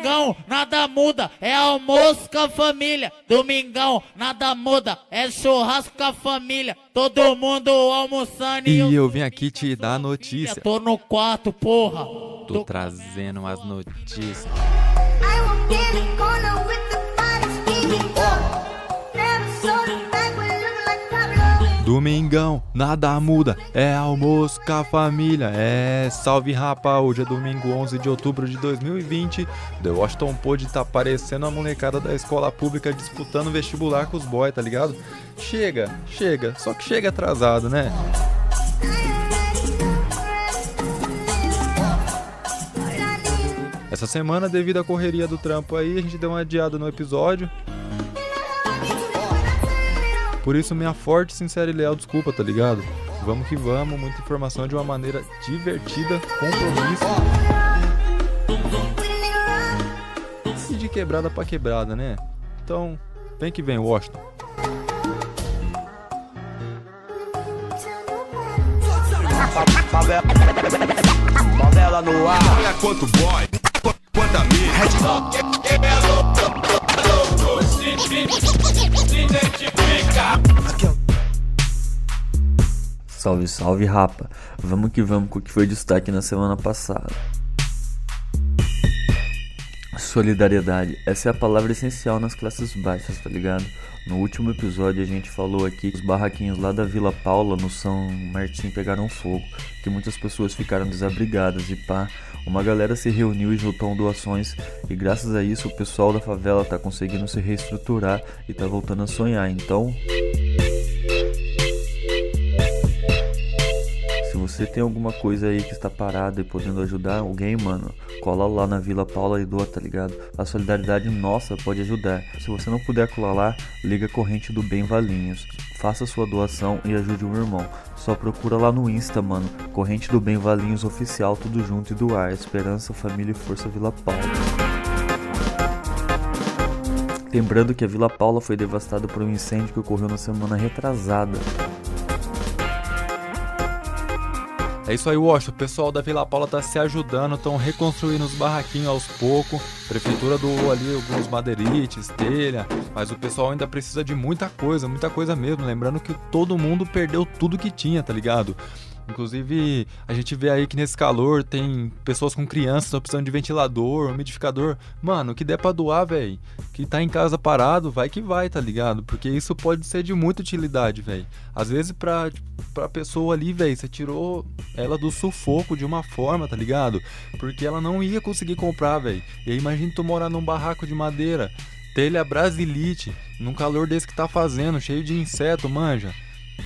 Domingão, nada muda, é almoço com a família. Domingão, nada muda, é churrasco com a família. Todo mundo almoçando e eu vim aqui te dar a notícia. Tô no quarto, porra. Tô trazendo as notícias. Domingão, nada muda, é almoço com a família, é salve rapa, hoje é domingo 11 de outubro de 2020, The Washington Pod tá parecendo a molecada da escola pública disputando vestibular com os boys, tá ligado? Chega, chega, só que chega atrasado, né? Essa semana, devido à correria do trampo aí, a gente deu uma adiada no episódio, por isso, minha forte, sincera e leal desculpa, tá ligado? Vamos que vamos, muita informação de uma maneira divertida, compromisso. E de quebrada para quebrada, né? Então, vem que vem, Washington. Favela no ar. Olha quanto boy, quanta mídia. Salve, salve, rapa. Vamos que vamos com o que foi destaque na semana passada. Solidariedade. Essa é a palavra essencial nas classes baixas, tá ligado? No último episódio a gente falou aqui que os barraquinhos lá da Vila Paula, no São Martim, pegaram fogo, que muitas pessoas ficaram desabrigadas e pá. Uma galera se reuniu e juntou doações e graças a isso o pessoal da favela tá conseguindo se reestruturar e tá voltando a sonhar. Então, você tem alguma coisa aí que está parada e podendo ajudar alguém, mano, cola lá na Vila Paula e doa, tá ligado? A solidariedade nossa pode ajudar. Se você não puder colar lá, liga a corrente do Bem Valinhos. Faça sua doação e ajude um irmão. Só procura lá no Insta, mano. Corrente do Bem Valinhos Oficial, tudo junto e doar. Esperança, Família e Força Vila Paula. Lembrando que a Vila Paula foi devastada por um incêndio que ocorreu na semana retrasada. É isso aí, Washington. O pessoal da Vila Paula tá se ajudando, estão reconstruindo os barraquinhos aos poucos. Prefeitura doou ali alguns madeirites, telha, mas o pessoal ainda precisa de muita coisa, muita coisa mesmo. Lembrando que todo mundo perdeu tudo que tinha, tá ligado? Inclusive, a gente vê aí que nesse calor tem pessoas com crianças precisando de ventilador, umidificador. Mano, o que der pra doar, velho, que tá em casa parado, vai que vai, tá ligado? Porque isso pode ser de muita utilidade, velho. Às vezes pra, pra pessoa ali, velho, você tirou ela do sufoco de uma forma, tá ligado? Porque ela não ia conseguir comprar, velho. E aí imagina tu morar num barraco de madeira, telha brasilite, num calor desse que tá fazendo, cheio de inseto, manja.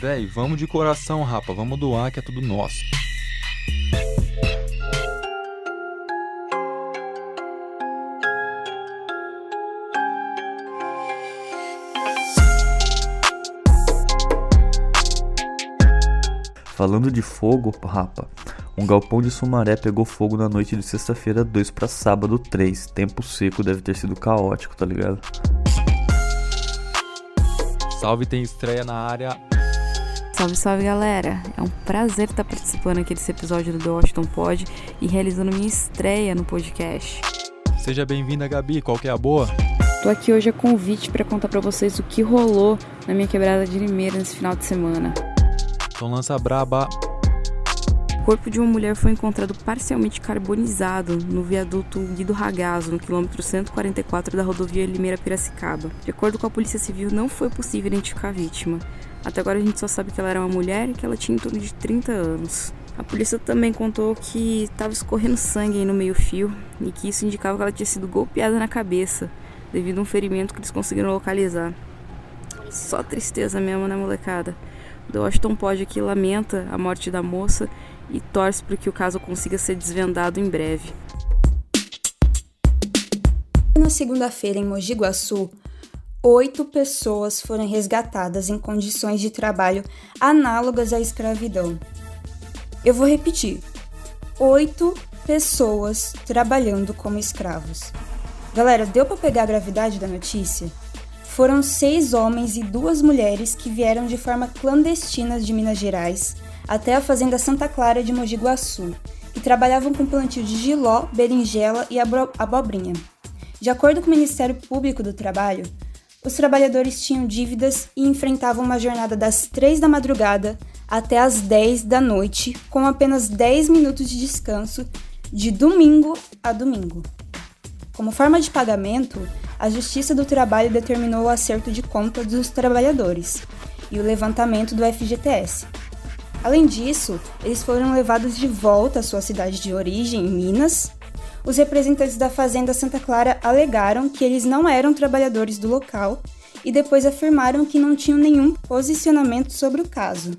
Véi, vamos de coração, rapa, vamos doar que é tudo nosso. Falando de fogo, rapa, um galpão de Sumaré pegou fogo na noite de sexta-feira 2 para sábado 3. Tempo seco deve ter sido caótico, tá ligado? Salve, tem estreia na área Salve, salve galera! É um prazer estar participando aqui desse episódio do The Washington Pod e realizando minha estreia no podcast. Seja bem-vinda, Gabi, qual que é a boa? Tô aqui hoje a convite para contar para vocês o que rolou na minha quebrada de Limeira nesse final de semana. Então lança braba. Corpo de uma mulher foi encontrado parcialmente carbonizado no viaduto Guido Ragazzo, no quilômetro 144 da rodovia Limeira-Piracicaba. De acordo com a Polícia Civil, não foi possível identificar a vítima. Até agora a gente só sabe que ela era uma mulher e que ela tinha em torno de 30 anos. A polícia também contou que estava escorrendo sangue no meio-fio e que isso indicava que ela tinha sido golpeada na cabeça devido a um ferimento que eles conseguiram localizar. Só tristeza mesmo, né, molecada? O Washington pode aqui lamenta a morte da moça e torce para que o caso consiga ser desvendado em breve. Na segunda-feira, em Mogi Guaçu, oito pessoas foram resgatadas em condições de trabalho análogas à escravidão. Eu vou repetir: oito pessoas trabalhando como escravos. Galera, deu para pegar a gravidade da notícia? Foram seis homens e duas mulheres que vieram de forma clandestina de Minas Gerais até a fazenda Santa Clara de Mogi Guaçu e trabalhavam com plantio de giló, berinjela e abobrinha. De acordo com o Ministério Público do Trabalho, os trabalhadores tinham dívidas e enfrentavam uma jornada das 3 da madrugada até as 10 da noite, com apenas 10 minutos de descanso de domingo a domingo. Como forma de pagamento, a Justiça do Trabalho determinou o acerto de contas dos trabalhadores e o levantamento do FGTS. Além disso, eles foram levados de volta à sua cidade de origem, Minas, os representantes da Fazenda Santa Clara alegaram que eles não eram trabalhadores do local e depois afirmaram que não tinham nenhum posicionamento sobre o caso.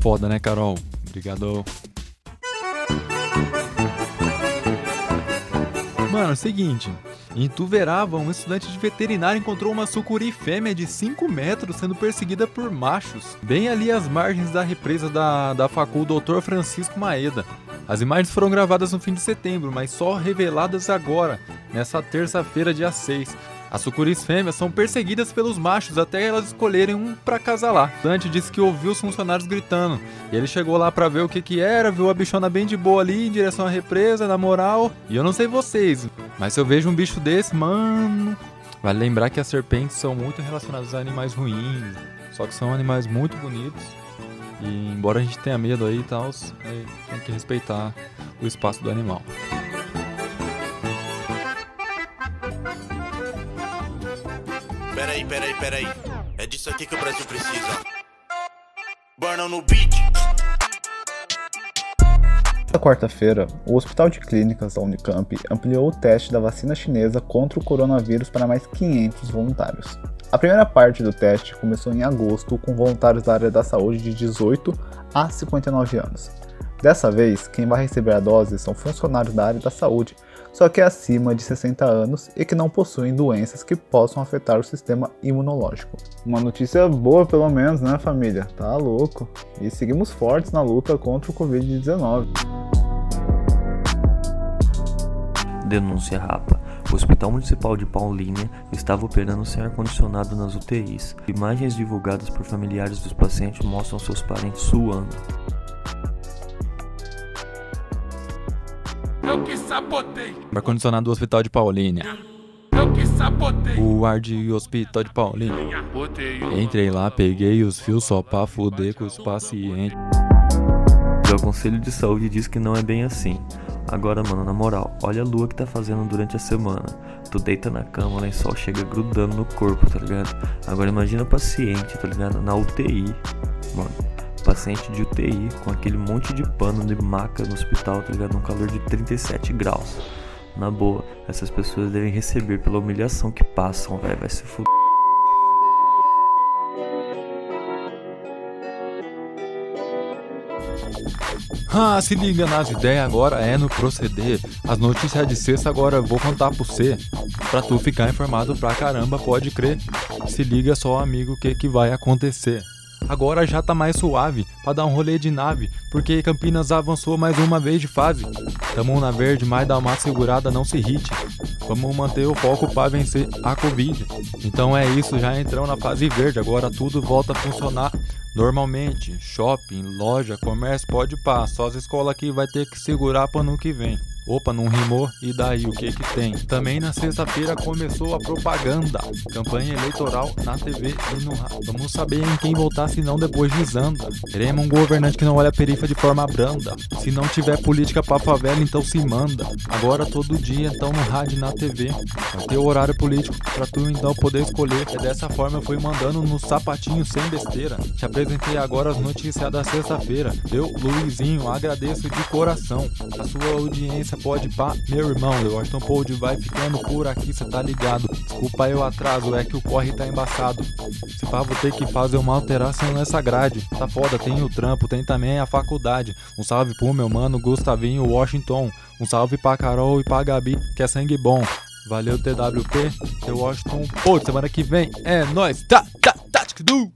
Foda, né, Carol? Obrigado. Mano, é o seguinte. Em Tuverava, um estudante de veterinário encontrou uma sucuri fêmea de 5 metros sendo perseguida por machos, bem ali às margens da represa da, da facul Dr. Francisco Maeda. As imagens foram gravadas no fim de setembro, mas só reveladas agora, nessa terça-feira, dia 6. As sucuris fêmeas são perseguidas pelos machos até elas escolherem um para casalar. Dante disse que ouviu os funcionários gritando. E ele chegou lá para ver o que que era, viu a bichona bem de boa ali em direção à represa, na moral. E eu não sei vocês, mas se eu vejo um bicho desse, mano, vale lembrar que as serpentes são muito relacionadas a animais ruins, só que são animais muito bonitos. E embora a gente tenha medo aí e tal, é, tem que respeitar o espaço do animal. Peraí, peraí, peraí. É disso aqui que o Brasil precisa. Burn no beat. Na quarta-feira, o Hospital de Clínicas da Unicamp ampliou o teste da vacina chinesa contra o coronavírus para mais 500 voluntários. A primeira parte do teste começou em agosto com voluntários da área da saúde de 18 a 59 anos. Dessa vez, quem vai receber a dose são funcionários da área da saúde, só que acima de 60 anos e que não possuem doenças que possam afetar o sistema imunológico. Uma notícia boa, pelo menos, né, família? Tá louco. E seguimos fortes na luta contra o Covid-19. Denúncia Rapa. O Hospital Municipal de Paulínia estava operando sem ar-condicionado nas UTIs. Imagens divulgadas por familiares dos pacientes mostram seus parentes suando. Eu que sabotei. Ar-condicionado do Hospital de Paulínia. Eu que sabotei. O ar de Hospital de Paulínia. Entrei lá, peguei os fios só pra fuder com os pacientes. O Conselho de Saúde diz que não é bem assim. Agora, mano, na moral, olha a lua que tá fazendo durante a semana. Tu deita na cama, o lençol chega grudando no corpo, tá ligado? Agora imagina o paciente, tá ligado? Na UTI, mano. Paciente de UTI com aquele monte de pano de maca no hospital, tá ligado? Num calor de 37 graus. Na boa, essas pessoas devem receber pela humilhação que passam, velho. Vai se fuder. Ah, se liga nas ideias agora é no proceder. As notícias de sexta agora eu vou contar pra você. Pra tu ficar informado pra caramba, pode crer. Se liga só, amigo, o que que vai acontecer. Agora já tá mais suave pra dar um rolê de nave, porque Campinas avançou mais uma vez de fase. Tamo na verde, mas dá uma segurada, não se irrite. Vamos manter o foco pra vencer a Covid. Então é isso, já entramos na fase verde, agora tudo volta a funcionar normalmente. Shopping, loja, comércio, pode pá, só as escolas aqui vai ter que segurar pro ano que vem. Opa, não rimou? E daí, o que que tem? Também na sexta-feira começou a propaganda. Campanha eleitoral na TV e no rádio. Vamos saber em quem votar se não depois de Zanda. Queremos um governante que não olha a perifa de forma branda. Se não tiver política pra favela, então se manda. Agora todo dia, então no rádio e na TV. Vai ter o horário político pra tu então poder escolher. É dessa forma eu fui mandando no sapatinho sem besteira. Te apresentei agora as notícias da sexta-feira. Eu, Luizinho, agradeço de coração. A sua audiência pode pá, meu irmão, o Washington Pold vai ficando por aqui, cê tá ligado. Desculpa eu atraso, é que o corre tá embaçado. Se pá, vou ter que fazer uma alteração nessa grade. Tá foda, tem o trampo, tem também a faculdade. Um salve pro meu mano Gustavinho Washington. Um salve pra Carol e pra Gabi, que é sangue bom. Valeu, TWP, seu Washington. Pô, semana que vem é nóis. Tá, tá, tá, tchic, du.